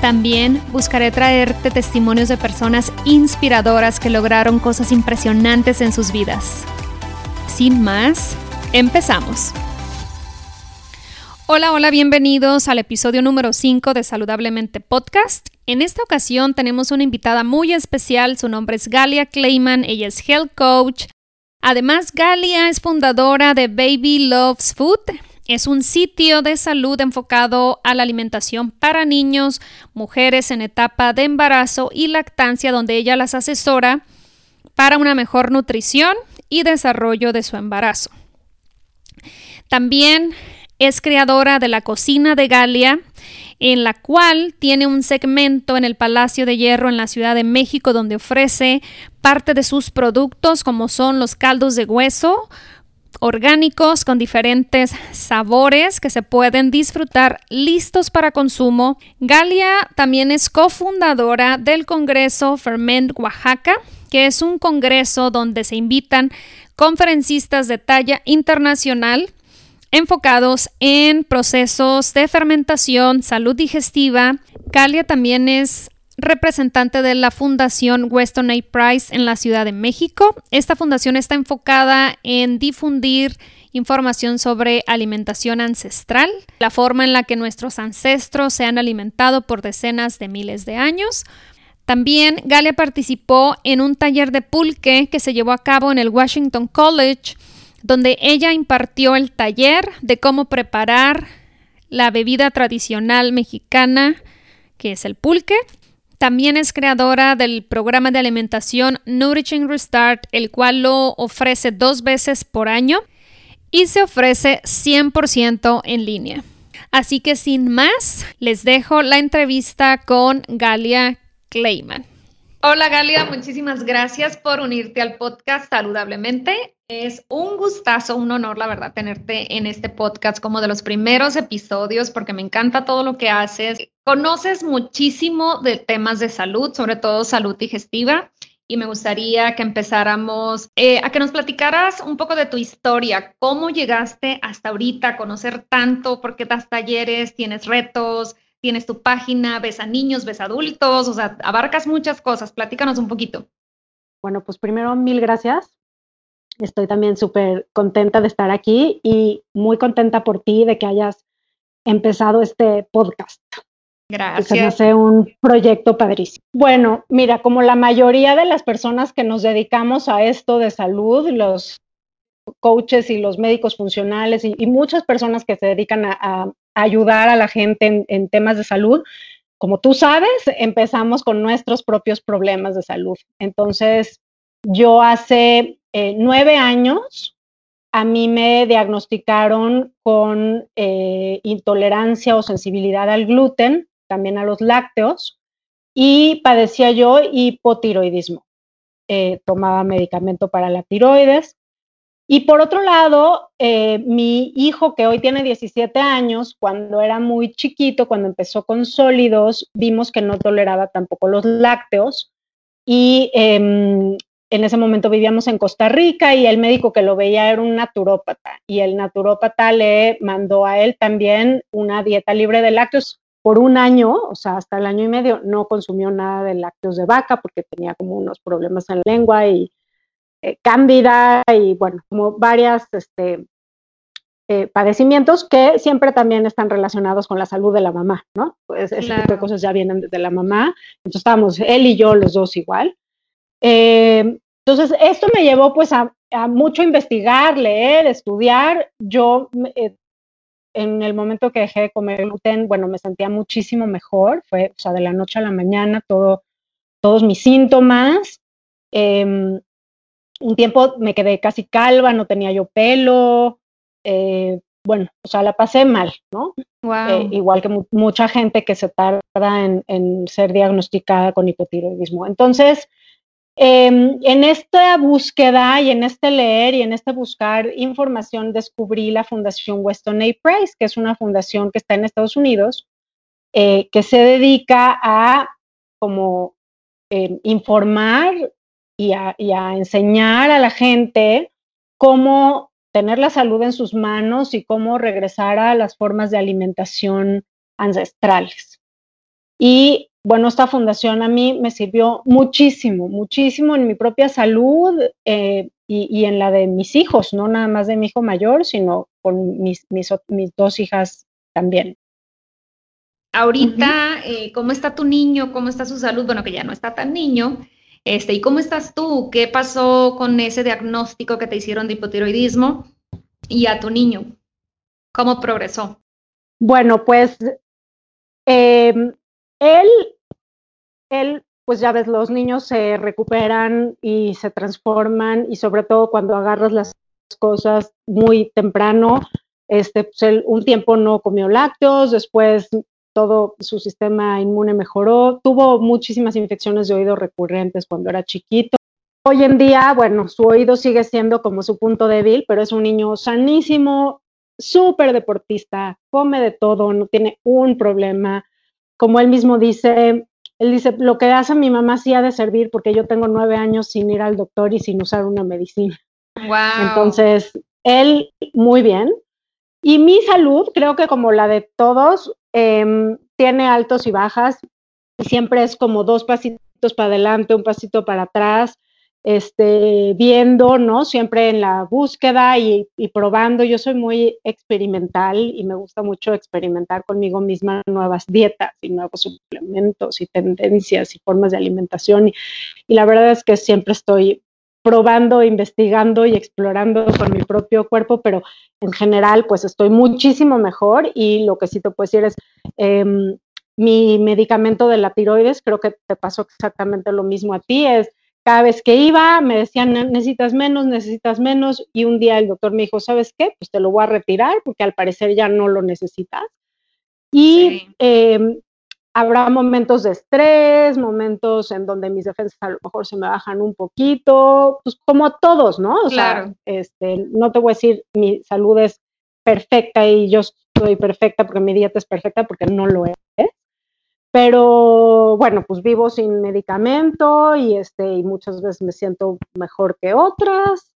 También buscaré traerte testimonios de personas inspiradoras que lograron cosas impresionantes en sus vidas. Sin más, empezamos. Hola, hola, bienvenidos al episodio número 5 de Saludablemente Podcast. En esta ocasión tenemos una invitada muy especial, su nombre es Galia Clayman, ella es Health Coach, Además, Galia es fundadora de Baby Loves Food. Es un sitio de salud enfocado a la alimentación para niños, mujeres en etapa de embarazo y lactancia, donde ella las asesora para una mejor nutrición y desarrollo de su embarazo. También es creadora de la cocina de Galia, en la cual tiene un segmento en el Palacio de Hierro en la Ciudad de México donde ofrece parte de sus productos como son los caldos de hueso orgánicos con diferentes sabores que se pueden disfrutar listos para consumo. Galia también es cofundadora del Congreso Ferment Oaxaca, que es un congreso donde se invitan conferencistas de talla internacional enfocados en procesos de fermentación, salud digestiva. Calia también es representante de la Fundación Weston A. Price en la Ciudad de México. Esta fundación está enfocada en difundir información sobre alimentación ancestral, la forma en la que nuestros ancestros se han alimentado por decenas de miles de años. También Galia participó en un taller de pulque que se llevó a cabo en el Washington College donde ella impartió el taller de cómo preparar la bebida tradicional mexicana, que es el pulque. También es creadora del programa de alimentación Nourishing Restart, el cual lo ofrece dos veces por año y se ofrece 100% en línea. Así que sin más, les dejo la entrevista con Galia Clayman. Hola Galia, muchísimas gracias por unirte al podcast saludablemente. Es un gustazo, un honor, la verdad, tenerte en este podcast como de los primeros episodios porque me encanta todo lo que haces. Conoces muchísimo de temas de salud, sobre todo salud digestiva, y me gustaría que empezáramos eh, a que nos platicaras un poco de tu historia, cómo llegaste hasta ahorita a conocer tanto, por qué das talleres, tienes retos, tienes tu página, ves a niños, ves a adultos, o sea, abarcas muchas cosas. Platícanos un poquito. Bueno, pues primero mil gracias Estoy también súper contenta de estar aquí y muy contenta por ti de que hayas empezado este podcast. Gracias. Que hace un proyecto padrísimo. Bueno, mira, como la mayoría de las personas que nos dedicamos a esto de salud, los coaches y los médicos funcionales y, muchas personas que se dedican a, ayudar a la gente en, temas de salud, como tú sabes, empezamos con nuestros propios problemas de salud. Entonces, yo hace eh, nueve años a mí me diagnosticaron con eh, intolerancia o sensibilidad al gluten, también a los lácteos, y padecía yo hipotiroidismo. Eh, tomaba medicamento para la tiroides. Y por otro lado, mi hijo, que hoy tiene 17 años, cuando era muy chiquito, cuando empezó con sólidos, vimos que no toleraba tampoco los lácteos y em, en ese momento vivíamos en Costa Rica y el médico que lo veía era un naturópata y el naturópata le mandó a él también una dieta libre de lácteos por un año, o sea, hasta el año y medio, no consumió nada de lácteos de vaca porque tenía como unos problemas en la lengua y eh, cándida y bueno, como varias este, eh, padecimientos que siempre también están relacionados con la salud de la mamá, ¿no? Pues ese tipo de cosas ya vienen de la mamá. Entonces estábamos él y yo los dos igual. Eh, entonces, esto me llevó pues a, mucho investigar, leer, estudiar. Yo eh, en el momento que dejé de comer gluten, bueno, me sentía muchísimo mejor, fue, o sea, de la noche a la mañana, todo, todos mis síntomas. Em, un tiempo me quedé casi calva, no tenía yo pelo, eh, bueno, o sea, la pasé mal, ¿no? Eh, igual que mucha gente que se tarda en, ser diagnosticada con hipotiroidismo. Entonces, em, en esta búsqueda y en este leer y en este buscar información, descubrí la Fundación Weston A. Price, que es una fundación que está en Estados Unidos, eh, que se dedica a como em, informar y a, y a enseñar a la gente cómo tener la salud en sus manos y cómo regresar a las formas de alimentación ancestrales. Y bueno, esta fundación a mí me sirvió muchísimo, muchísimo en mi propia salud eh, y, en la de mis hijos, no nada más de mi hijo mayor, sino con mis, mis, dos hijas también. Ahorita, eh, ¿cómo está tu niño? ¿Cómo está su salud? Bueno, que ya no está tan niño. Este, ¿Y cómo estás tú? ¿Qué pasó con ese diagnóstico que te hicieron de hipotiroidismo y a tu niño? ¿Cómo progresó? Bueno, pues em, él, él, pues ya ves, los niños se recuperan y se transforman y sobre todo cuando agarras las cosas muy temprano, este, pues él un tiempo no comió lácteos, después todo su sistema inmune mejoró, tuvo muchísimas infecciones de oído recurrentes cuando era chiquito. Hoy en día, bueno, su oído sigue siendo como su punto débil, pero es un niño sanísimo, súper deportista, come de todo, no tiene un problema. Como él mismo dice, él dice, lo que hace mi mamá sí ha de servir porque yo tengo nueve años sin ir al doctor y sin usar una medicina. Wow. Entonces, él muy bien. Y mi salud, creo que como la de todos, Em, tiene altos y bajas y siempre es como dos pasitos para adelante, un pasito para atrás, este, viendo, ¿no? Siempre en la búsqueda y, probando. Yo soy muy experimental y me gusta mucho experimentar conmigo misma nuevas dietas y nuevos suplementos y tendencias y formas de alimentación. y la verdad es que siempre estoy probando, investigando y explorando con mi propio cuerpo, pero en general pues estoy muchísimo mejor y lo que sí te puedo decir es em, mi medicamento de la tiroides, creo que te pasó exactamente lo mismo a ti, es cada vez que iba me decían necesitas menos, necesitas menos y un día el doctor me dijo, ¿sabes qué? Pues te lo voy a retirar porque al parecer ya no lo necesitas. Y em, habrá momentos de estrés, momentos en donde mis defensas a lo mejor se me bajan un poquito, pues como todos, ¿no? O claro. sea, este, no te voy a decir mi salud es perfecta y yo soy perfecta porque mi dieta es perfecta porque no lo es. Pero bueno, pues vivo sin medicamento y este y muchas veces me siento mejor que otras,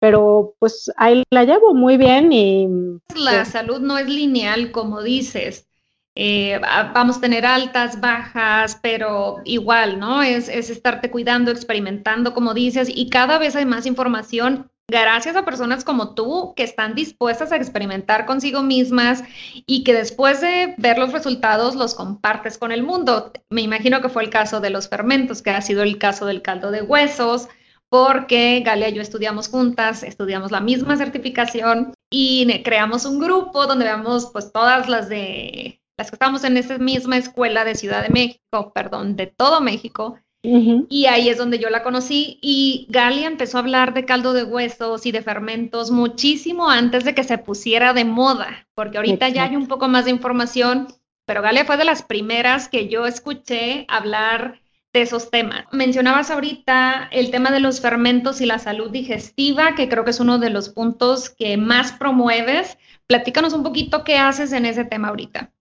pero pues ahí la llevo muy bien y la salud no es lineal como dices eh, vamos a tener altas, bajas, pero igual, ¿no? Es, es estarte cuidando, experimentando, como dices, y cada vez hay más información gracias a personas como tú que están dispuestas a experimentar consigo mismas y que después de ver los resultados los compartes con el mundo. Me imagino que fue el caso de los fermentos, que ha sido el caso del caldo de huesos, porque Galia y yo estudiamos juntas, estudiamos la misma certificación y creamos un grupo donde veamos pues todas las de las que estábamos en esa misma escuela de Ciudad de México, perdón, de todo México, y ahí es donde yo la conocí y Galia empezó a hablar de caldo de huesos y de fermentos muchísimo antes de que se pusiera de moda, porque ahorita ya hay un poco más de información, pero Galia fue de las primeras que yo escuché hablar de esos temas. Mencionabas ahorita el tema de los fermentos y la salud digestiva, que creo que es uno de los puntos que más promueves. Platícanos un poquito qué haces en ese tema ahorita.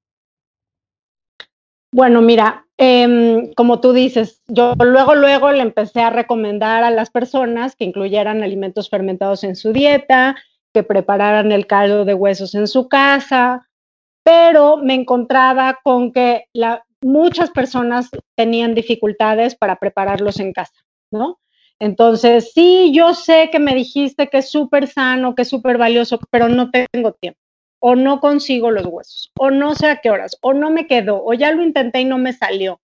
Bueno, mira, em, como tú dices, yo luego, luego le empecé a recomendar a las personas que incluyeran alimentos fermentados en su dieta, que prepararan el caldo de huesos en su casa, pero me encontraba con que muchas personas tenían dificultades para prepararlos en casa, ¿no? Entonces, sí, yo sé que me dijiste que es súper sano, que es súper valioso, pero no tengo tiempo o no consigo los huesos, o no sé a qué horas, o no me quedó, o ya lo intenté y no me salió.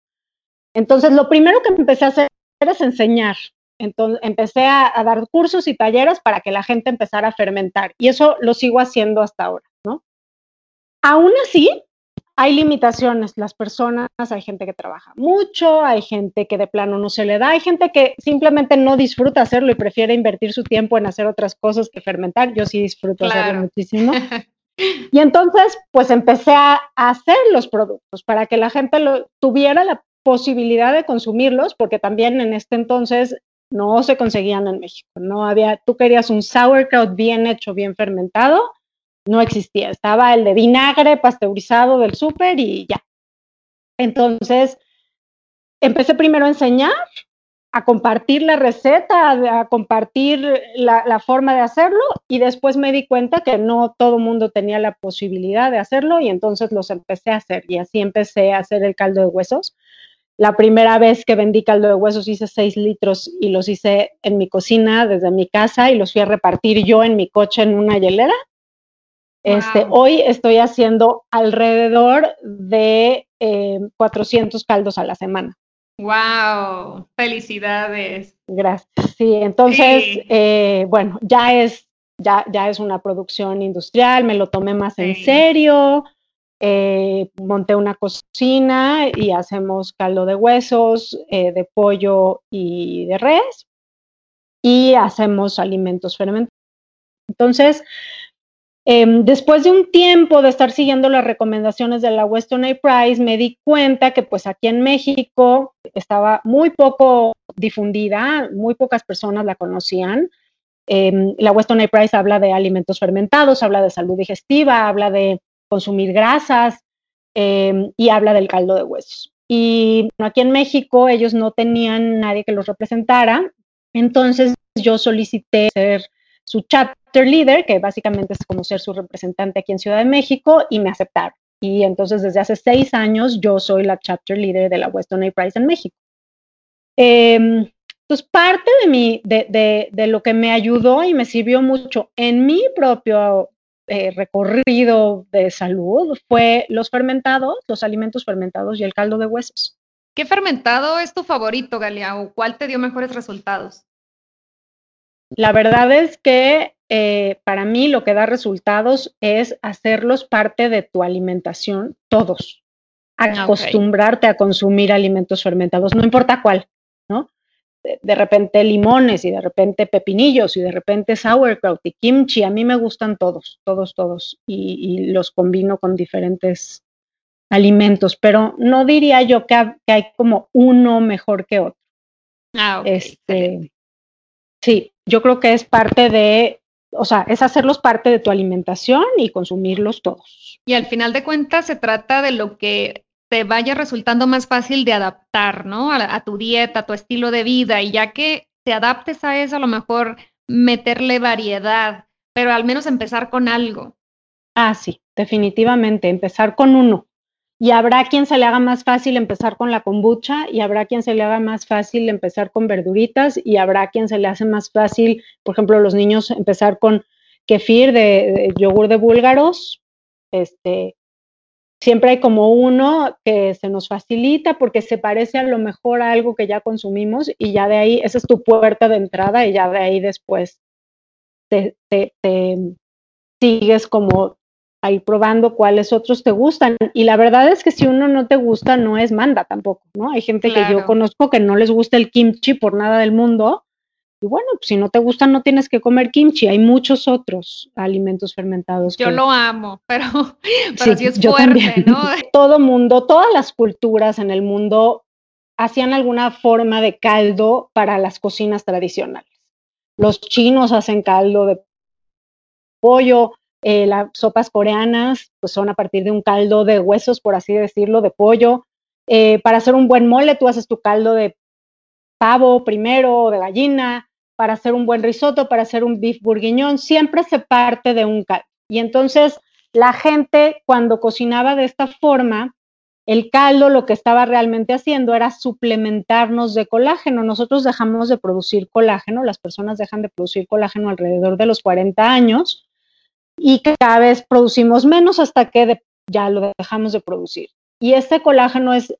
Entonces, lo primero que empecé a hacer es enseñar. Entonces, empecé a, dar cursos y talleres para que la gente empezara a fermentar. Y eso lo sigo haciendo hasta ahora, ¿no? Aún así, hay limitaciones. Las personas, hay gente que trabaja mucho, hay gente que de plano no se le da, hay gente que simplemente no disfruta hacerlo y prefiere invertir su tiempo en hacer otras cosas que fermentar. Yo sí disfruto hacerlo muchísimo. Y entonces, pues empecé a, hacer los productos para que la gente tuviera la posibilidad de consumirlos, porque también en este entonces no se conseguían en México. No había, tú querías un sauerkraut bien hecho, bien fermentado, no existía. Estaba el de vinagre pasteurizado del súper y ya. Entonces, empecé primero a enseñar, a compartir la receta, a, compartir la, forma de hacerlo y después me di cuenta que no todo el mundo tenía la posibilidad de hacerlo y entonces los empecé a hacer y así empecé a hacer el caldo de huesos. La primera vez que vendí caldo de huesos hice 6 litros y los hice en mi cocina desde mi casa y los fui a repartir yo en mi coche en una hielera. Este, hoy estoy haciendo alrededor de 400 eh, caldos a la semana. ¡Wow! ¡Felicidades! Gracias. Sí, entonces, eh, bueno, ya es, ya, ya es una producción industrial, me lo tomé más en serio, eh, monté una cocina y hacemos caldo de huesos, eh, de pollo y de res, y hacemos alimentos fermentados. Entonces, Em, después de un tiempo de estar siguiendo las recomendaciones de la Weston A. Price, me di cuenta que pues aquí en México estaba muy poco difundida, muy pocas personas la conocían. Em, la Weston A. Price habla de alimentos fermentados, habla de salud digestiva, habla de consumir grasas em, y habla del caldo de huesos. Y aquí en México ellos no tenían nadie que los representara, entonces yo solicité ser su chapter leader, que básicamente es como ser su representante aquí en Ciudad de México, y me aceptaron. Y entonces desde hace seis años yo soy la chapter leader de la Weston A. Price en México. Eh, pues parte de, mi, de, de, lo que me ayudó y me sirvió mucho en mi propio eh, recorrido de salud fue los fermentados, los alimentos fermentados y el caldo de huesos. ¿Qué fermentado es tu favorito, Galia? ¿O cuál te dio mejores resultados? La verdad es que eh, para mí lo que da resultados es hacerlos parte de tu alimentación, todos. Ah, Acostumbrarte a consumir alimentos fermentados, no importa cuál, ¿no? De, repente limones y de repente pepinillos y de repente sauerkraut y kimchi, a mí me gustan todos, todos, todos, y, los combino con diferentes alimentos, pero no diría yo que, hay como uno mejor que otro. Ah, okay. Este, sí, yo creo que es parte de, o sea, es hacerlos parte de tu alimentación y consumirlos todos. Y al final de cuentas se trata de lo que te vaya resultando más fácil de adaptar, ¿no? A, tu dieta, a tu estilo de vida, y ya que te adaptes a eso, a lo mejor meterle variedad, pero al menos empezar con algo. Ah, sí, definitivamente, empezar con uno y habrá quien se le haga más fácil empezar con la kombucha y habrá quien se le haga más fácil empezar con verduritas y habrá quien se le hace más fácil, por ejemplo, los niños empezar con kefir de, yogur de búlgaros. Este, siempre hay como uno que se nos facilita porque se parece a lo mejor a algo que ya consumimos y ya de ahí, esa es tu puerta de entrada y ya de ahí después te sigues como a ir probando cuáles otros te gustan. Y la verdad es que si uno no te gusta, no es manda tampoco, ¿no? Hay gente que yo conozco que no les gusta el kimchi por nada del mundo. Y bueno, pues si no te gusta, no tienes que comer kimchi. Hay muchos otros alimentos fermentados. Yo lo amo, pero, pero sí, es fuerte, ¿no? Todo mundo, todas las culturas en el mundo hacían alguna forma de caldo para las cocinas tradicionales. Los chinos hacen caldo de pollo, eh, las sopas coreanas pues son a partir de un caldo de huesos, por así decirlo, de pollo. Eh, para hacer un buen mole, tú haces tu caldo de pavo primero o de gallina. Para hacer un buen risotto, para hacer un beef bourguignon, siempre se parte de un caldo. Y entonces la gente cuando cocinaba de esta forma, el caldo lo que estaba realmente haciendo era suplementarnos de colágeno. Nosotros dejamos de producir colágeno, las personas dejan de producir colágeno alrededor de los 40 años y cada vez producimos menos hasta que ya lo dejamos de producir. Y este colágeno es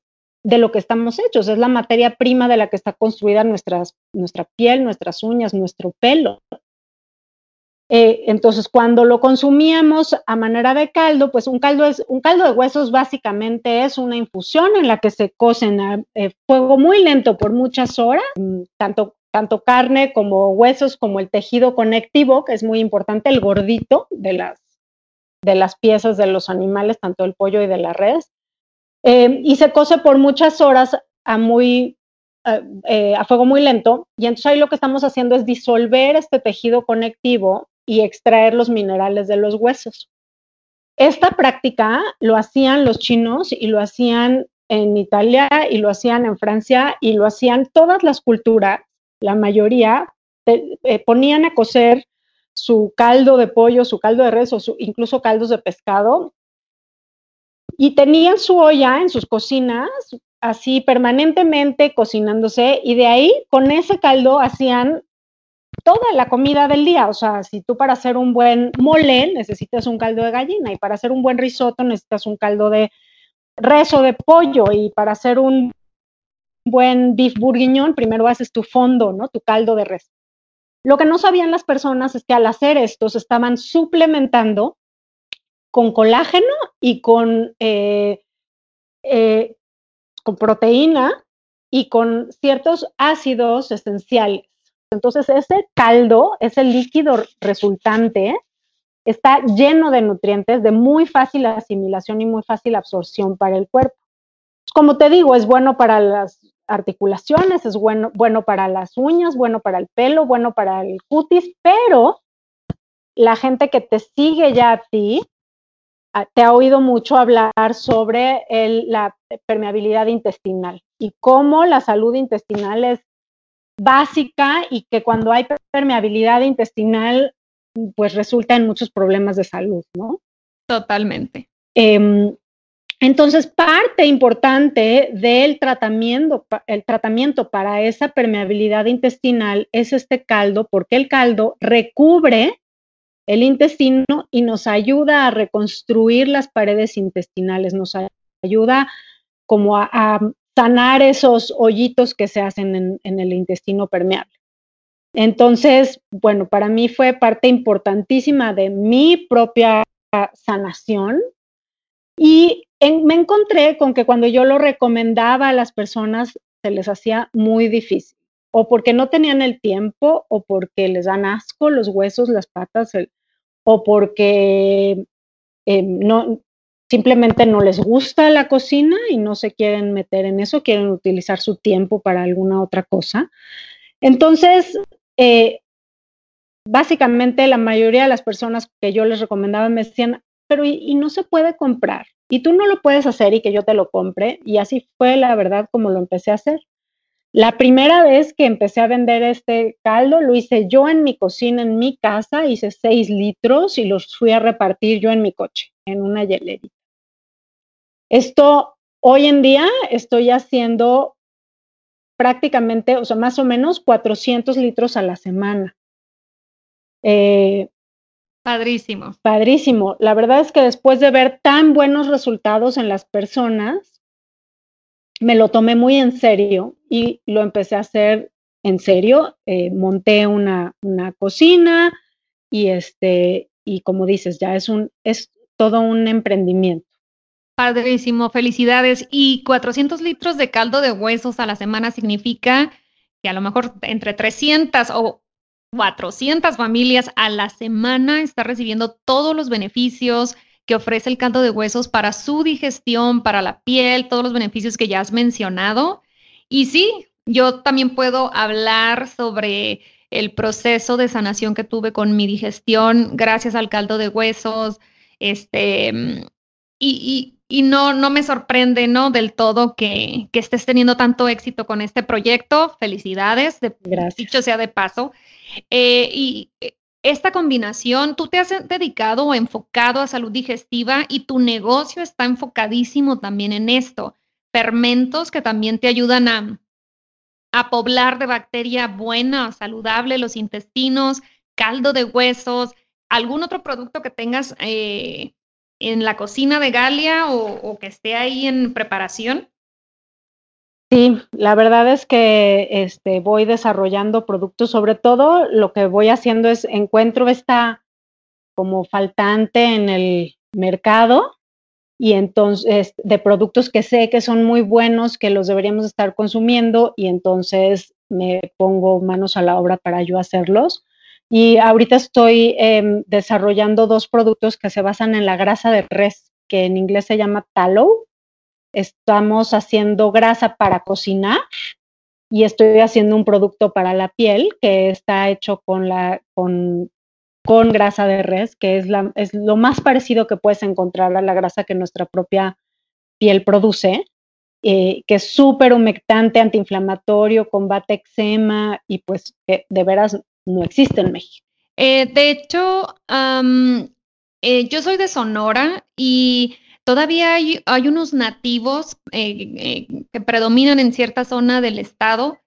de lo que estamos hechos, es la materia prima de la que está construida nuestras, nuestra piel, nuestras uñas, nuestro pelo. Eh, entonces, cuando lo consumíamos a manera de caldo, pues un caldo es un caldo de huesos básicamente es una infusión en la que se cocen a eh, fuego muy lento por muchas horas, mm, tanto tanto carne como huesos como el tejido conectivo, que es muy importante, el gordito de las de las piezas de los animales, tanto el pollo y de la res, eh, y se cose por muchas horas a muy a fuego muy lento. Y entonces ahí lo que estamos haciendo es disolver este tejido conectivo y extraer los minerales de los huesos. Esta práctica lo hacían los chinos y lo hacían en Italia y lo hacían en Francia y lo hacían todas las culturas, la mayoría, eh, ponían a cocer su caldo de pollo, su caldo de res o incluso caldos de pescado y tenían su olla en sus cocinas así permanentemente cocinándose y de ahí con ese caldo hacían toda la comida del día. O sea, si tú para hacer un buen mole necesitas un caldo de gallina y para hacer un buen risotto necesitas un caldo de res o de pollo y para hacer un buen beef bourguignon primero haces tu fondo, ¿no? Tu caldo de res. Lo que no sabían las personas es que al hacer esto se estaban suplementando con colágeno y con, eh, eh, con proteína y con ciertos ácidos esenciales. Entonces, ese caldo, ese líquido resultante, está lleno de nutrientes de muy fácil asimilación y muy fácil absorción para el cuerpo. Como te digo, es bueno para las articulaciones, es bueno, bueno para las uñas, bueno para el pelo, bueno para el cutis, pero la gente que te sigue ya a ti ah, te ha oído mucho hablar sobre la permeabilidad intestinal y cómo la salud intestinal es básica y que cuando hay permeabilidad intestinal, pues resulta en muchos problemas de salud, ¿no? Totalmente. Em, entonces, parte importante del tratamiento, para esa permeabilidad intestinal es este caldo, porque el caldo recubre el intestino y nos ayuda a reconstruir las paredes intestinales, nos ayuda como a sanar esos hoyitos que se hacen en, el intestino permeable. Entonces, bueno, para mí fue parte importantísima de mi propia sanación y me encontré con que cuando yo lo recomendaba a las personas se les hacía muy difícil, o porque no tenían el tiempo, o porque les dan asco los huesos, las patas, o porque no, simplemente no les gusta la cocina y no se quieren meter en eso, quieren utilizar su tiempo para alguna otra cosa. Entonces, eh, básicamente la mayoría de las personas que yo les recomendaba me decían, pero y, no se puede comprar, y tú no lo puedes hacer y que yo te lo compre, y así fue la verdad como lo empecé a hacer. La primera vez que empecé a vender este caldo lo hice yo en mi cocina, en mi casa, hice seis litros y los fui a repartir yo en mi coche, en una hielerita. Esto hoy en día estoy haciendo prácticamente, o sea, más o menos 400 litros a la semana. Eh, padrísimo. Padrísimo. La verdad es que después de ver tan buenos resultados en las personas, me lo tomé muy en serio y lo empecé a hacer en serio. Eh, monté una, una, cocina y este, y como dices, ya es un, es todo un emprendimiento. Padrísimo, felicidades. Y 400 litros de caldo de huesos a la semana significa que a lo mejor entre 300 o 400 familias a la semana está recibiendo todos los beneficios que ofrece el caldo de huesos para su digestión, para la piel, todos los beneficios que ya has mencionado. Y sí, yo también puedo hablar sobre el proceso de sanación que tuve con mi digestión gracias al caldo de huesos. Este, y, y no, no me sorprende, ¿no? Del todo que, estés teniendo tanto éxito con este proyecto. Felicidades, de, dicho sea de paso. Eh, y eh, esta combinación, tú te has dedicado o enfocado a salud digestiva y tu negocio está enfocadísimo también en esto. Fermentos que también te ayudan a, poblar de bacteria buena, saludable los intestinos, caldo de huesos, algún otro producto que tengas eh, en la cocina de Galia o, que esté ahí en preparación? Sí, la verdad es que este, voy desarrollando productos, sobre todo lo que voy haciendo es encuentro esta como faltante en el mercado y entonces de productos que sé que son muy buenos, que los deberíamos estar consumiendo y entonces me pongo manos a la obra para yo hacerlos. Y ahorita estoy em, desarrollando dos productos que se basan en la grasa de res, que en inglés se llama tallow. Estamos haciendo grasa para cocinar y estoy haciendo un producto para la piel que está hecho con la con con grasa de res, que es, la, es lo más parecido que puedes encontrar a la grasa que nuestra propia piel produce, eh, que es súper humectante, antiinflamatorio, combate eczema y pues de veras no existe en México. Eh, de hecho, eh, yo soy de Sonora y todavía hay, hay unos nativos que predominan en cierta zona del estado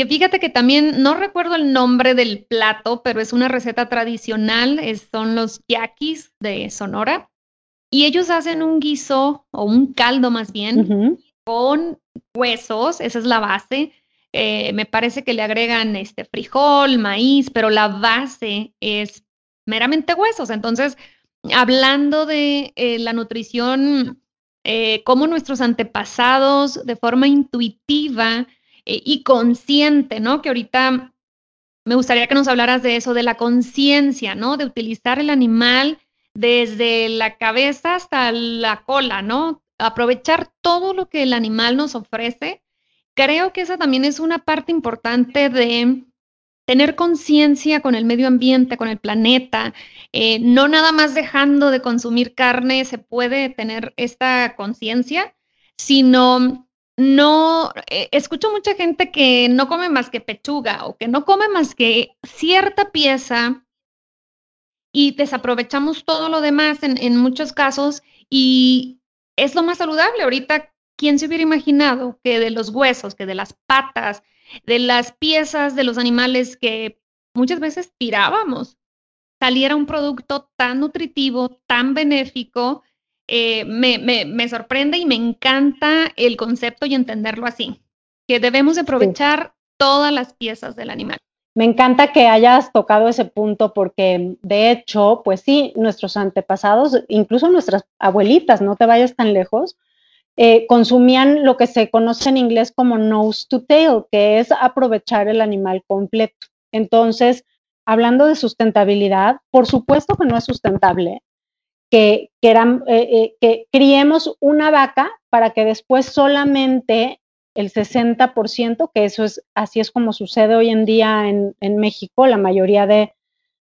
que fíjate que también no recuerdo el nombre del plato, pero es una receta tradicional, son los yaquis de Sonora. Y ellos hacen un guiso o un caldo más bien con huesos, esa es la base. Eh, me parece que le agregan este frijol, maíz, pero la base es meramente huesos. Entonces, hablando de eh, la nutrición, eh, cómo nuestros antepasados de forma intuitiva eh, y consciente, ¿no? Que ahorita me gustaría que nos hablaras de eso, de la conciencia, ¿no? De utilizar el animal desde la cabeza hasta la cola, ¿no? Aprovechar todo lo que el animal nos ofrece. Creo que esa también es una parte importante de tener conciencia con el medio ambiente, con el planeta, eh, no nada más dejando de consumir carne se puede tener esta conciencia, sino no, eh, escucho mucha gente que no come más que pechuga o que no come más que cierta pieza y desaprovechamos todo lo demás en, en muchos casos y es lo más saludable. Ahorita, ¿quién se hubiera imaginado que de los huesos, que de las patas, de las piezas de los animales que muchas veces tirábamos, saliera un producto tan nutritivo, tan benéfico eh, me, me, sorprende y me encanta el concepto y entenderlo así, que debemos aprovechar todas las piezas del animal. Me encanta que hayas tocado ese punto porque de hecho, pues sí, nuestros antepasados, incluso nuestras abuelitas, no te vayas tan lejos, eh, consumían lo que se conoce en inglés como nose to tail, que es aprovechar el animal completo. Entonces, hablando de sustentabilidad, por supuesto que no es sustentable que, eh, eh, que criemos una vaca para que después solamente el 60%, que eso es, así es como sucede hoy en día en, en México, la mayoría de,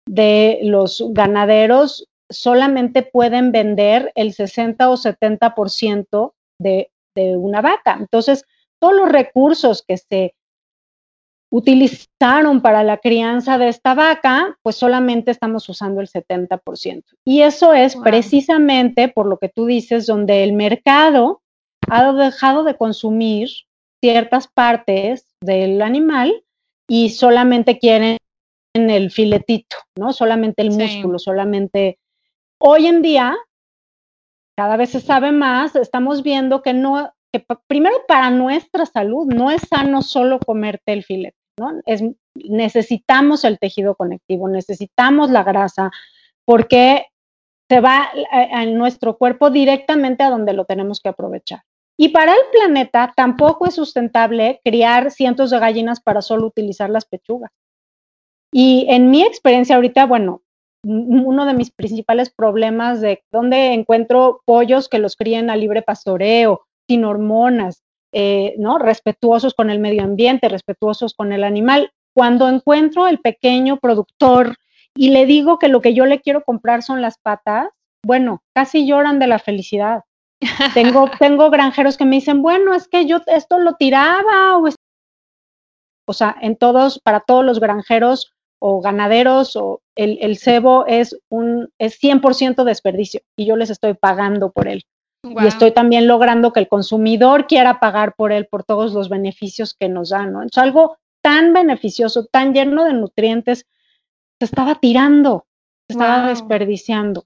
de los ganaderos solamente pueden vender el 60 o 70% de, de una vaca. Entonces, todos los recursos que se utilizaron para la crianza de esta vaca, pues solamente estamos usando el 70%. Y eso es precisamente por lo que tú dices, donde el mercado ha dejado de consumir ciertas partes del animal y solamente quieren el filetito, ¿no? Solamente el músculo, solamente... Hoy en día, cada vez se sabe más, estamos viendo que no, que primero para nuestra salud no es sano solo comerte el filete necesitamos el tejido conectivo, necesitamos la grasa, porque se va en nuestro cuerpo directamente a donde lo tenemos que aprovechar. Y para el planeta tampoco es sustentable criar cientos de gallinas para solo utilizar las pechugas. Y en mi experiencia ahorita, bueno, uno de mis principales problemas de dónde encuentro pollos que los críen a libre pastoreo, sin hormonas, eh, ¿no? respetuosos con el medio ambiente, respetuosos con el animal. Cuando encuentro el pequeño productor y le digo que lo que yo le quiero comprar son las patas, bueno, casi lloran de la felicidad. tengo, tengo granjeros que me dicen, bueno, es que yo esto lo tiraba o, o sea, en todos, para todos los granjeros o ganaderos o el, el cebo es un es 100% desperdicio y yo les estoy pagando por él. Y estoy también logrando que el consumidor quiera pagar por él, por todos los beneficios que nos dan, ¿no? Es algo tan beneficioso, tan lleno de nutrientes, se estaba tirando, se estaba desperdiciando.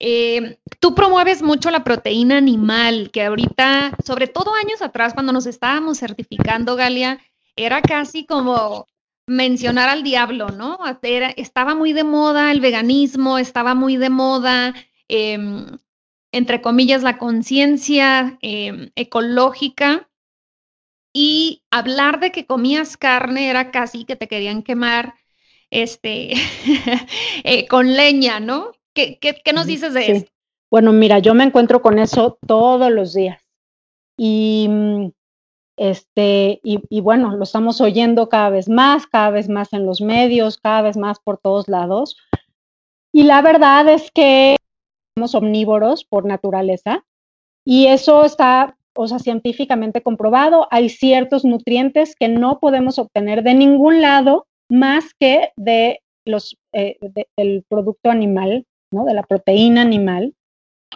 Eh, tú promueves mucho la proteína animal, que ahorita, sobre todo años atrás, cuando nos estábamos certificando, Galia, era casi como mencionar al diablo, ¿no? estaba muy de moda el veganismo, estaba muy de moda, em, entre comillas, la conciencia em, ecológica. Y hablar de que comías carne era casi que te querían quemar este, eh, con leña, ¿no? ¿Qué, nos dices de eso? Bueno, mira, yo me encuentro con eso todos los días. Y mm, este, y, bueno, lo estamos oyendo cada vez más, cada vez más en los medios, cada vez más por todos lados. Y la verdad es que somos omnívoros por naturaleza y eso está, o sea, científicamente comprobado. Hay ciertos nutrientes que no podemos obtener de ningún lado más que de los, eh, del producto animal, ¿no? De la proteína animal.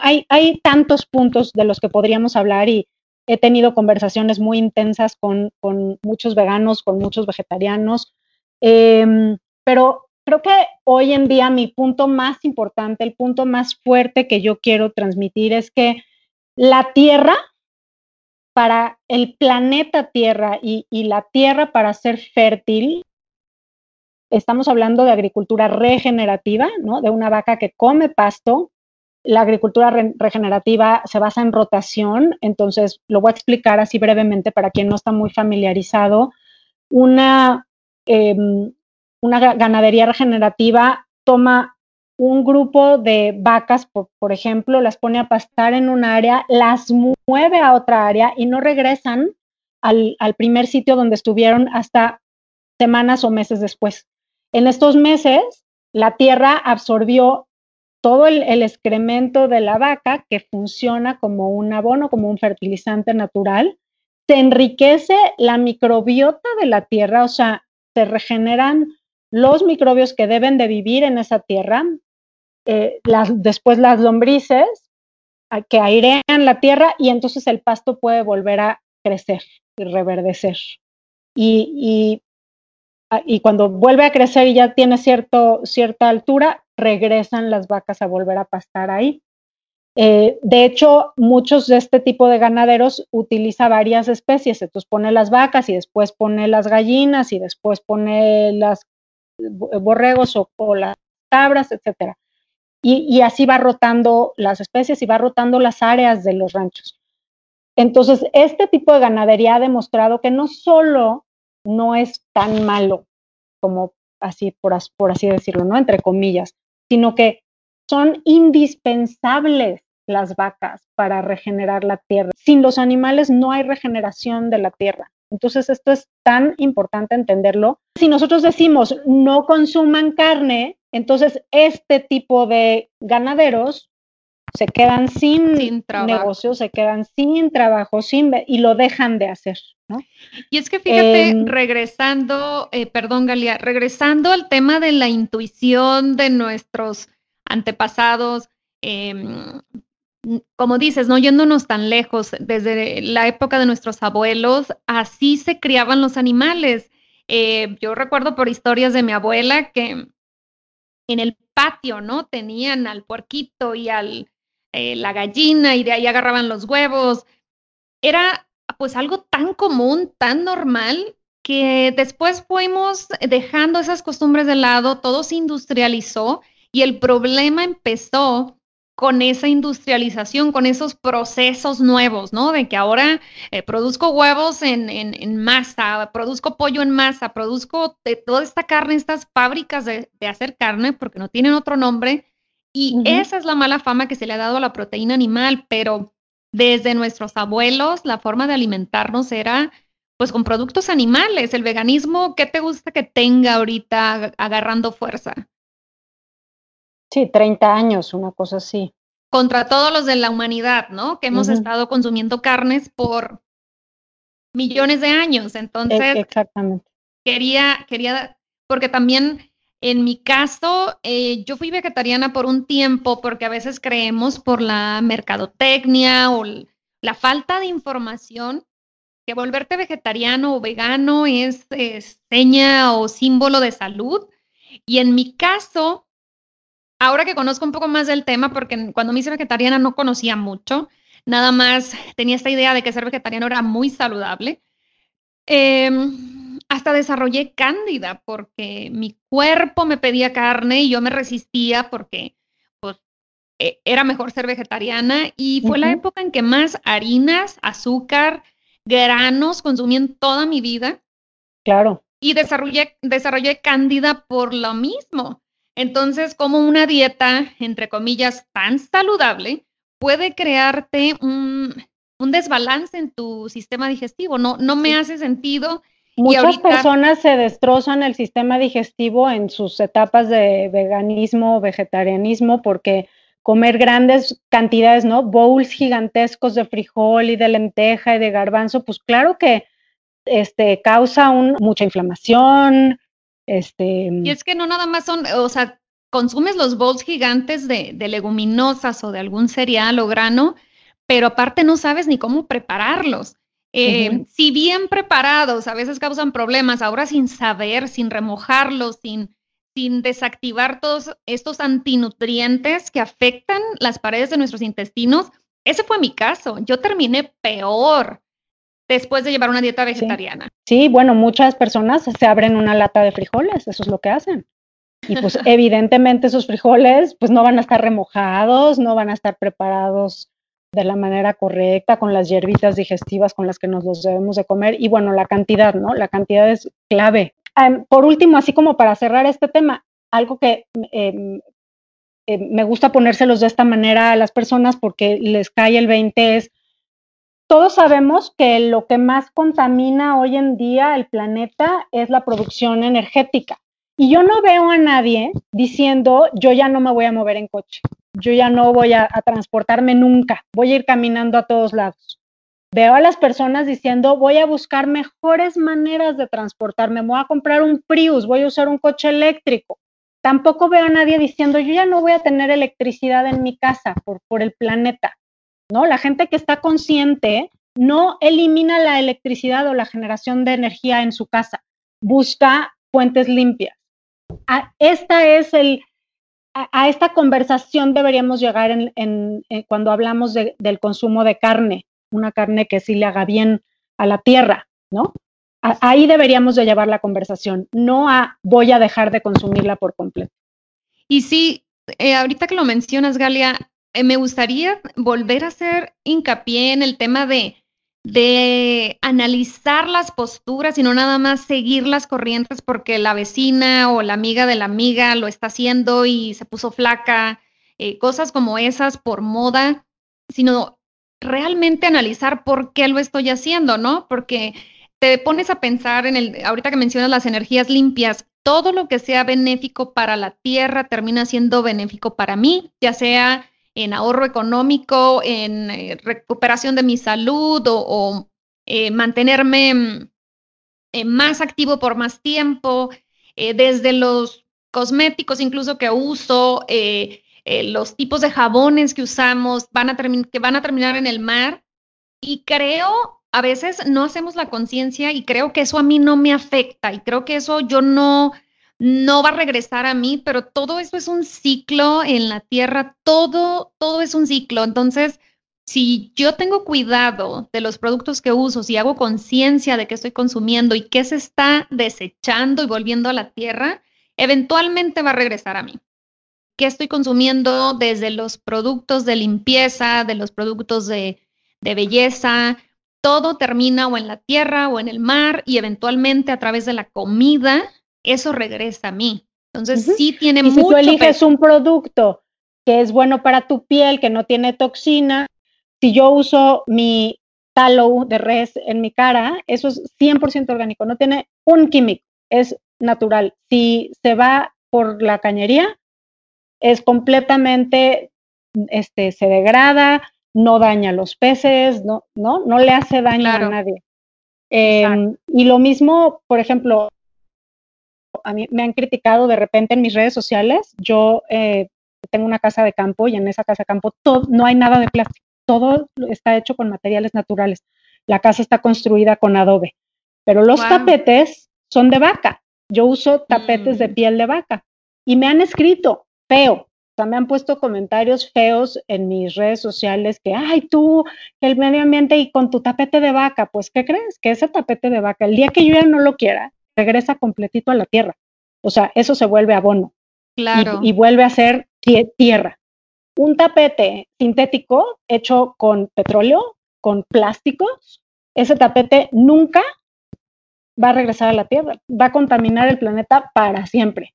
Hay, hay tantos puntos de los que podríamos hablar y he tenido conversaciones muy intensas con, muchos veganos, con muchos vegetarianos, em, pero creo que hoy en día mi punto más importante, el punto más fuerte que yo quiero transmitir es que la tierra, para el planeta Tierra y, y la tierra para ser fértil, estamos hablando de agricultura regenerativa, ¿no? De una vaca que come pasto, la agricultura regenerativa se basa en rotación, entonces lo voy a explicar así brevemente para quien no está muy familiarizado. Una, em, una ganadería regenerativa toma un grupo de vacas, por, ejemplo, las pone a pastar en un área, las mueve a otra área y no regresan al, al primer sitio donde estuvieron hasta semanas o meses después. En estos meses, la tierra absorbió todo el, excremento de la vaca que funciona como un abono, como un fertilizante natural, se enriquece la microbiota de la tierra, o sea, se regeneran los microbios que deben de vivir en esa tierra, eh, después las lombrices que airean la tierra y entonces el pasto puede volver a crecer y reverdecer. Y, cuando vuelve a crecer y ya tiene cierto, cierta altura, regresan las vacas a volver a pastar ahí. Eh, de hecho, muchos de este tipo de ganaderos utiliza varias especies, entonces pone las vacas y después pone las gallinas y después pone las borregos o, las cabras, etcétera. Y, así va rotando las especies y va rotando las áreas de los ranchos. Entonces, este tipo de ganadería ha demostrado que no solo no es tan malo como así, por, así decirlo, ¿no? Entre comillas, sino que son indispensables las vacas para regenerar la tierra. Sin los animales no hay regeneración de la tierra. Entonces esto es tan importante entenderlo. Si nosotros decimos no consuman carne, entonces este tipo de ganaderos se quedan sin, negocio, se quedan sin trabajo, sin y lo dejan de hacer. Y es que fíjate, em, regresando, eh, perdón Galia, regresando al tema de la intuición de nuestros antepasados, em, como dices, no yéndonos tan lejos, desde la época de nuestros abuelos, así se criaban los animales. Eh, yo recuerdo por historias de mi abuela que en el patio, ¿no? Tenían al puerquito y al eh, la gallina y de ahí agarraban los huevos. Era pues algo tan común, tan normal, que después fuimos dejando esas costumbres de lado, todo se industrializó y el problema empezó con esa industrialización, con esos procesos nuevos, ¿no? De que ahora eh, produzco huevos en, en, masa, produzco pollo en masa, produzco de toda esta carne, estas fábricas de, hacer carne, porque no tienen otro nombre. Y esa es la mala fama que se le ha dado a la proteína animal, pero desde nuestros abuelos, la forma de alimentarnos era pues con productos animales. El veganismo, ¿qué te gusta que tenga ahorita agarrando fuerza? Sí, 30 años, una cosa así. Contra todos los de la humanidad, ¿no? Que hemos estado consumiendo carnes por millones de años. Entonces, exactamente. Quería, quería, porque también en mi caso, eh, yo fui vegetariana por un tiempo porque a veces creemos por la mercadotecnia o la falta de información que volverte vegetariano o vegano es, seña o símbolo de salud. Y en mi caso, ahora que conozco un poco más del tema, porque cuando me hice vegetariana no conocía mucho, nada más tenía esta idea de que ser vegetariano era muy saludable. Em, hasta desarrollé cándida porque mi cuerpo me pedía carne y yo me resistía porque pues, e, era mejor ser vegetariana y fue la época en que más harinas, azúcar, granos consumí en toda mi vida. Claro. Y desarrollé, desarrollé cándida por lo mismo. Entonces, como una dieta, entre comillas, tan saludable, puede crearte un, desbalance en tu sistema digestivo. No, no me hace sentido. Muchas personas se destrozan el sistema digestivo en sus etapas de veganismo, vegetarianismo, porque comer grandes cantidades, ¿no? Bowls gigantescos de frijol y de lenteja y de garbanzo, pues claro que este, causa mucha inflamación. Este, y es que no nada más son, o sea, consumes los bowls gigantes de, leguminosas o de algún cereal o grano, pero aparte no sabes ni cómo prepararlos. Eh, si bien preparados, a veces causan problemas, ahora sin saber, sin remojarlos, sin, sin desactivar todos estos antinutrientes que afectan las paredes de nuestros intestinos, ese fue mi caso. Yo terminé peor después de llevar una dieta vegetariana. Sí. bueno, muchas personas se abren una lata de frijoles, eso es lo que hacen. Y pues evidentemente esos frijoles pues no van a estar remojados, no van a estar preparados de la manera correcta, con las hierbitas digestivas con las que nos los debemos de comer. Y bueno, la cantidad, ¿no? La cantidad es clave. por último, así como para cerrar este tema, algo que em, em, me gusta ponérselos de esta manera a las personas porque les cae el 20 es, todos sabemos que lo que más contamina hoy en día el planeta es la producción energética. Y yo no veo a nadie diciendo, yo ya no me voy a mover en coche, yo ya no voy a, transportarme nunca, voy a ir caminando a todos lados. Veo a las personas diciendo, voy a buscar mejores maneras de transportarme, voy a comprar un Prius, voy a usar un coche eléctrico. Tampoco veo a nadie diciendo, yo ya no voy a tener electricidad en mi casa por, por el planeta. ¿No? La gente que está consciente no elimina la electricidad o la generación de energía en su casa, busca fuentes limpias a, esta es el, a, esta conversación deberíamos llegar en, eh, cuando hablamos del consumo de carne, una carne que sí le haga bien a la tierra, ¿no? ahí deberíamos de llevar la conversación, no a voy a dejar de consumirla por completo. Y sí, eh, ahorita que lo mencionas, Galia, eh, me gustaría volver a hacer hincapié en el tema de de analizar las posturas y no nada más seguir las corrientes porque la vecina o la amiga de la amiga lo está haciendo y se puso flaca, eh, cosas como esas por moda, sino realmente analizar por qué lo estoy haciendo, ¿no? Porque te pones a pensar en el, ahorita que mencionas las energías limpias, todo lo que sea benéfico para la tierra termina siendo benéfico para mí, ya sea en ahorro económico, en eh, recuperación de mi salud o, eh, mantenerme mm, eh, más activo por más tiempo, desde los cosméticos incluso que uso, los tipos de jabones que usamos van a que van a terminar en el mar. Y creo, a veces no hacemos la conciencia y creo que eso a mí no me afecta y creo que eso yo no, no va a regresar a mí, pero todo eso es un ciclo en la tierra, todo, todo es un ciclo. Entonces, si yo tengo cuidado de los productos que uso, si hago conciencia de qué estoy consumiendo y qué se está desechando y volviendo a la tierra, eventualmente va a regresar a mí. ¿Qué estoy consumiendo desde los productos de limpieza, de los productos de, de belleza? Todo termina o en la tierra o en el mar y eventualmente a través de la comida eso regresa a mí. Entonces, sí tiene y Si tú eliges un producto que es bueno para tu piel, que no tiene toxina, si yo uso mi tallow de res en mi cara, eso es 100% orgánico, no tiene un químico, es natural. Si se va por la cañería, es completamente, este, se degrada, no daña a los peces, no, no, no le hace daño a nadie. Em, y lo mismo, por ejemplo, a mí me han criticado de repente en mis redes sociales. Yo eh, tengo una casa de campo y en esa casa de campo no hay nada de plástico. Todo está hecho con materiales naturales. La casa está construida con adobe. Pero los tapetes son de vaca. Yo uso tapetes de mm. piel de vaca. Y me han escrito, feo, sea, me han puesto comentarios feos en mis redes sociales que, ay, tú, el medio ambiente y con tu tapete de vaca, pues, ¿qué crees? Que ese tapete de vaca, el día que yo ya no lo quiera, regresa completito a la tierra. O sea, eso se vuelve abono. Claro. Y, vuelve a ser tierra. Un tapete sintético hecho con petróleo, con plásticos, ese tapete nunca va a regresar a la Tierra, va a contaminar el planeta para siempre.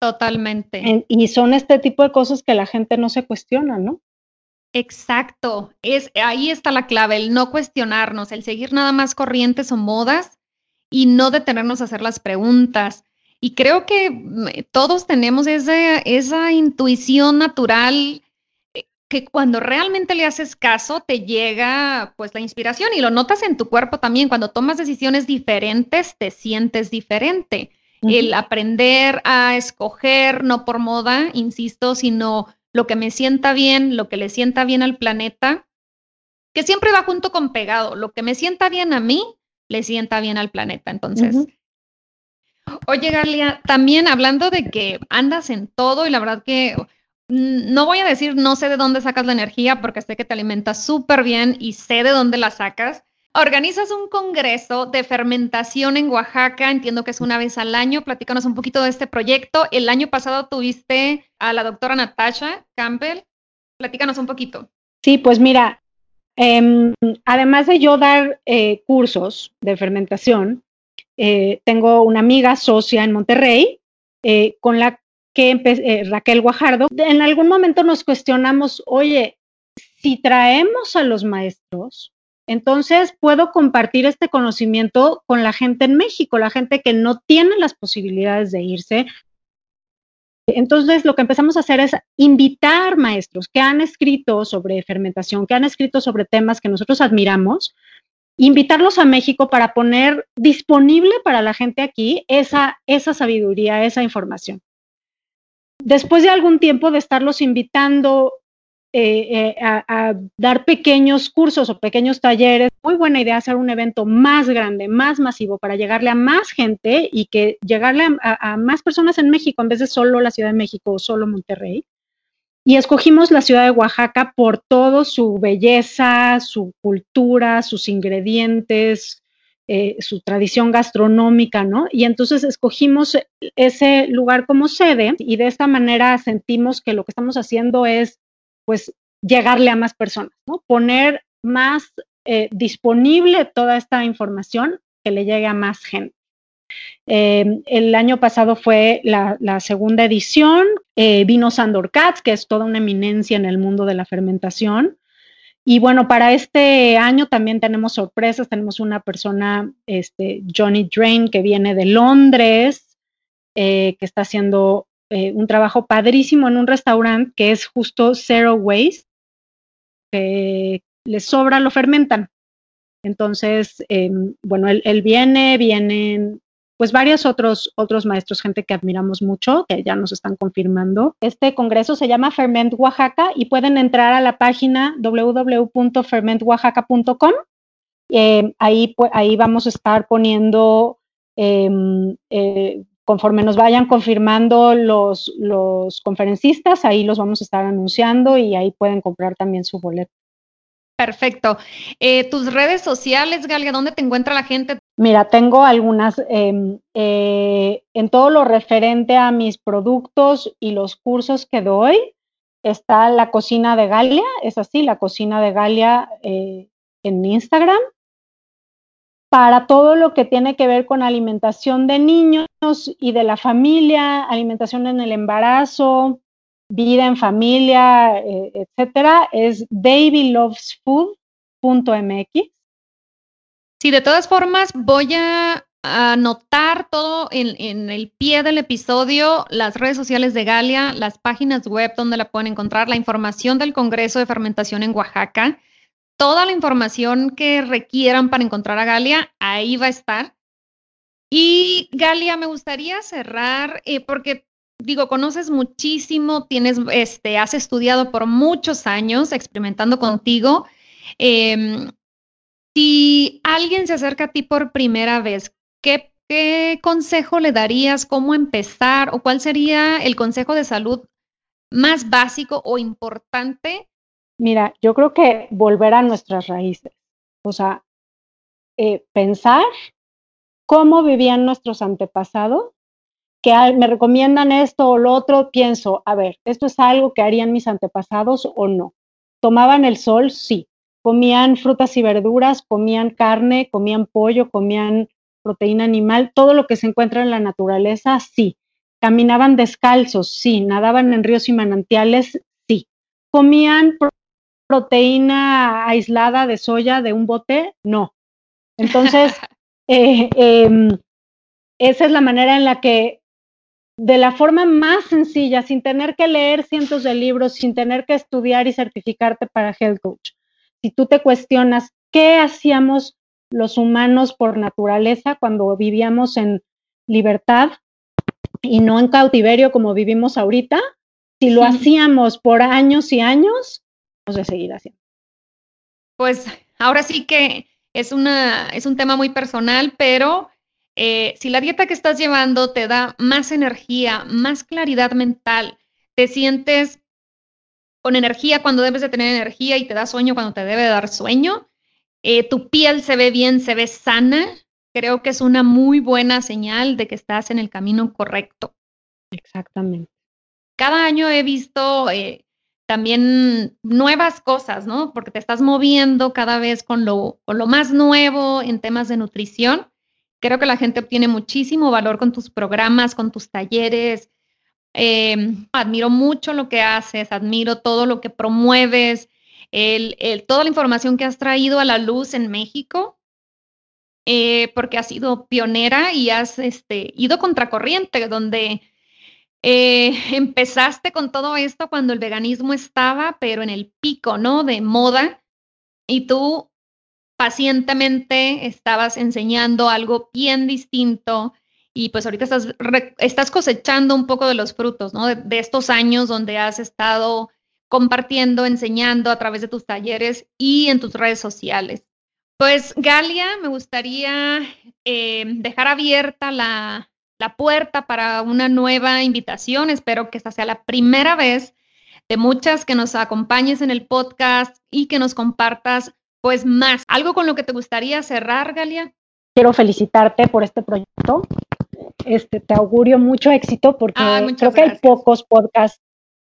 Totalmente. y son este tipo de cosas que la gente no se cuestiona, ¿no? Exacto, es ahí está la clave, el no cuestionarnos, el seguir nada más corrientes o modas y no detenernos a hacer las preguntas. Y creo que mm, todos tenemos esa, esa intuición natural eh, que cuando realmente le haces caso te llega pues la inspiración y lo notas en tu cuerpo también. Cuando tomas decisiones diferentes te sientes diferente. El aprender a escoger, no por moda, insisto, sino lo que me sienta bien, lo que le sienta bien al planeta, que siempre va junto con pegado. Lo que me sienta bien a mí, le sienta bien al planeta. Entonces, oye, Galia, también hablando de que andas en todo y la verdad que no voy a decir no sé de dónde sacas la energía porque sé que te alimentas súper bien y sé de dónde la sacas. Organizas un congreso de fermentación en Oaxaca, entiendo que es una vez al año. Platícanos un poquito de este proyecto. El año pasado tuviste a la doctora Natasha Campbell. Platícanos un poquito. Sí, pues mira, em, además de yo dar eh, cursos de fermentación, eh, tengo una amiga socia en Monterrey eh, con la que Raquel Guajardo. En algún momento nos cuestionamos, oye, si traemos a los maestros, entonces puedo compartir este conocimiento con la gente en México, la gente que no tiene las posibilidades de irse. Entonces lo que empezamos a hacer es invitar maestros que han escrito sobre fermentación, que han escrito sobre temas que nosotros admiramos, invitarlos a México para poner disponible para la gente aquí esa, esa sabiduría, esa información. Después de algún tiempo de estarlos invitando eh, eh, a, dar pequeños cursos o pequeños talleres. Muy buena idea hacer un evento más grande, más masivo, para llegarle a más gente y que llegarle a, más personas en México en vez de solo la Ciudad de México o solo Monterrey. Y escogimos la ciudad de Oaxaca por todo su belleza, su cultura, sus ingredientes, eh, su tradición gastronómica, ¿no? Y entonces escogimos ese lugar como sede y de esta manera sentimos que lo que estamos haciendo es pues llegarle a más personas. Poner más eh, disponible toda esta información que le llegue a más gente. Em, el año pasado fue la, segunda edición, eh, vino Sandor Katz, que es toda una eminencia en el mundo de la fermentación. Y bueno, para este año también tenemos sorpresas. Tenemos una persona, este, Johnny Drain, que viene de Londres, eh, que está haciendo eh, un trabajo padrísimo en un restaurante que es justo Zero Waste, que les sobra, lo fermentan. Entonces, em, bueno, él, viene, vienen pues varios otros, otros maestros, gente que admiramos mucho, que ya nos están confirmando. Este congreso se llama Ferment Oaxaca y pueden entrar a la página www.fermentoaxaca.com. Eh, ahí, ahí vamos a estar poniendo em, eh, conforme nos vayan confirmando los, los conferencistas, ahí los vamos a estar anunciando y ahí pueden comprar también su boleto. Perfecto. Eh, tus redes sociales, Galia, ¿dónde te encuentra la gente? Mira, tengo algunas em, eh, en todo lo referente a mis productos y los cursos que doy. Está la cocina de Galia, es así, la cocina de Galia eh, en Instagram para todo lo que tiene que ver con alimentación de niños y de la familia, alimentación en el embarazo, vida en familia, eh, etcétera, es babylovesfood.mx. Sí, de todas formas, voy a anotar todo en, en, el pie del episodio, las redes sociales de Galia, las páginas web donde la pueden encontrar, la información del Congreso de Fermentación en Oaxaca toda la información que requieran para encontrar a Galia, ahí va a estar. Y Galia, me gustaría cerrar eh, porque digo, conoces muchísimo, tienes, este, has estudiado por muchos años experimentando contigo. Em, si alguien se acerca a ti por primera vez, ¿qué, ¿qué consejo le darías? ¿Cómo empezar? ¿O cuál sería el consejo de salud más básico o importante? Mira, yo creo que volver a nuestras raíces, o sea, eh, pensar cómo vivían nuestros antepasados, que me recomiendan esto o lo otro, pienso, a ver, ¿esto es algo que harían mis antepasados o no? ¿Tomaban el sol? Sí. ¿Comían frutas y verduras? ¿Comían carne? ¿Comían pollo? ¿Comían proteína animal? Todo lo que se encuentra en la naturaleza, sí. ¿Caminaban descalzos? Sí. ¿Nadaban en ríos y manantiales? Sí. ¿Comían proteína aislada de soya de un bote? No. Entonces, eh, em, esa es la manera en la que, de la forma más sencilla, sin tener que leer cientos de libros, sin tener que estudiar y certificarte para Health Coach, si tú te cuestionas qué hacíamos los humanos por naturaleza cuando vivíamos en libertad y no en cautiverio como vivimos ahorita, si lo hacíamos por años y años, a seguir haciendo. Pues ahora sí que es, una, es un tema muy personal, pero eh, si la dieta que estás llevando te da más energía, más claridad mental, te sientes con energía cuando debes de tener energía y te da sueño cuando te debe dar sueño, eh, tu piel se ve bien, se ve sana, creo que es una muy buena señal de que estás en el camino correcto. Exactamente. Cada año he visto eh, también nuevas cosas, ¿no? Porque te estás moviendo cada vez con lo, con lo más nuevo en temas de nutrición. Creo que la gente obtiene muchísimo valor con tus programas, con tus talleres. Em, admiro mucho lo que haces, admiro todo lo que promueves, el, toda la información que has traído a la luz en México, eh, porque has sido pionera y has este, ido contracorriente, donde eh, empezaste con todo esto cuando el veganismo estaba, pero en el pico, ¿no? De moda, y tú pacientemente estabas enseñando algo bien distinto y pues ahorita estás, estás cosechando un poco de los frutos, ¿no? De, estos años donde has estado compartiendo, enseñando a través de tus talleres y en tus redes sociales. Pues Galia, me gustaría eh, dejar abierta la, la puerta para una nueva invitación. Espero que esta sea la primera vez de muchas que nos acompañes en el podcast y que nos compartas pues más. ¿Algo con lo que te gustaría cerrar, Galia? Quiero felicitarte por este proyecto. Este, te augurio mucho éxito porque creo que hay pocos podcasts,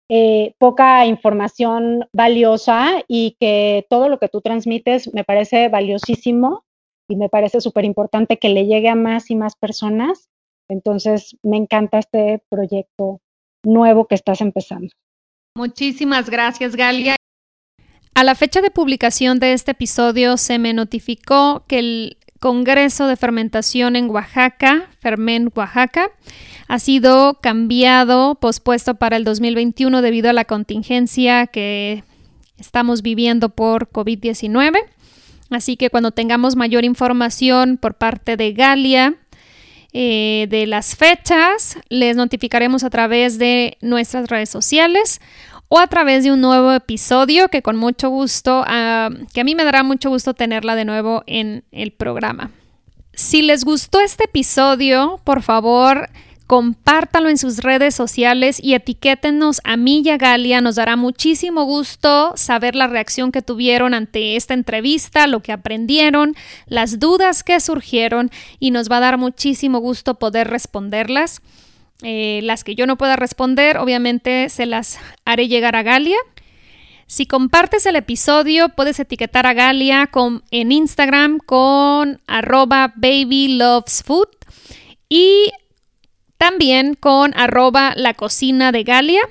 eh, poca información valiosa y que todo lo que tú transmites me parece valiosísimo y me parece súper importante que le llegue a más y más personas entonces, me encanta este proyecto nuevo que estás empezando. Muchísimas gracias, Galia. A la fecha de publicación de este episodio se me notificó que el Congreso de Fermentación en Oaxaca, Ferment Oaxaca, ha sido cambiado, pospuesto para el 2021 debido a la contingencia que estamos viviendo por COVID-19. Así que cuando tengamos mayor información por parte de Galia, eh, de las fechas, les notificaremos a través de nuestras redes sociales o a través de un nuevo episodio que con mucho gusto, ah, que a mí me dará mucho gusto tenerla de nuevo en el programa. Si les gustó este episodio, por favor, compártalo en sus redes sociales y etiquétenos a mí y a Galia. Nos dará muchísimo gusto saber la reacción que tuvieron ante esta entrevista, lo que aprendieron, las dudas que surgieron y nos va a dar muchísimo gusto poder responderlas. Eh, las que yo no pueda responder, obviamente se las haré llegar a Galia. Si compartes el episodio, puedes etiquetar a Galia en Instagram con arroba babylovesfood y también con arroba la cocina de Galia.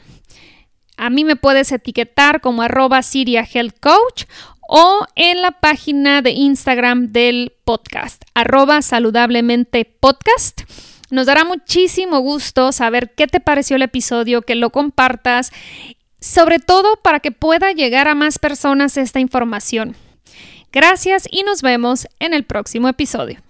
A mí me puedes etiquetar como arroba Siria Health Coach o en la página de Instagram del podcast, arroba saludablemente podcast. Nos dará muchísimo gusto saber qué te pareció el episodio, que lo compartas, sobre todo para que pueda llegar a más personas esta información. Gracias y nos vemos en el próximo episodio.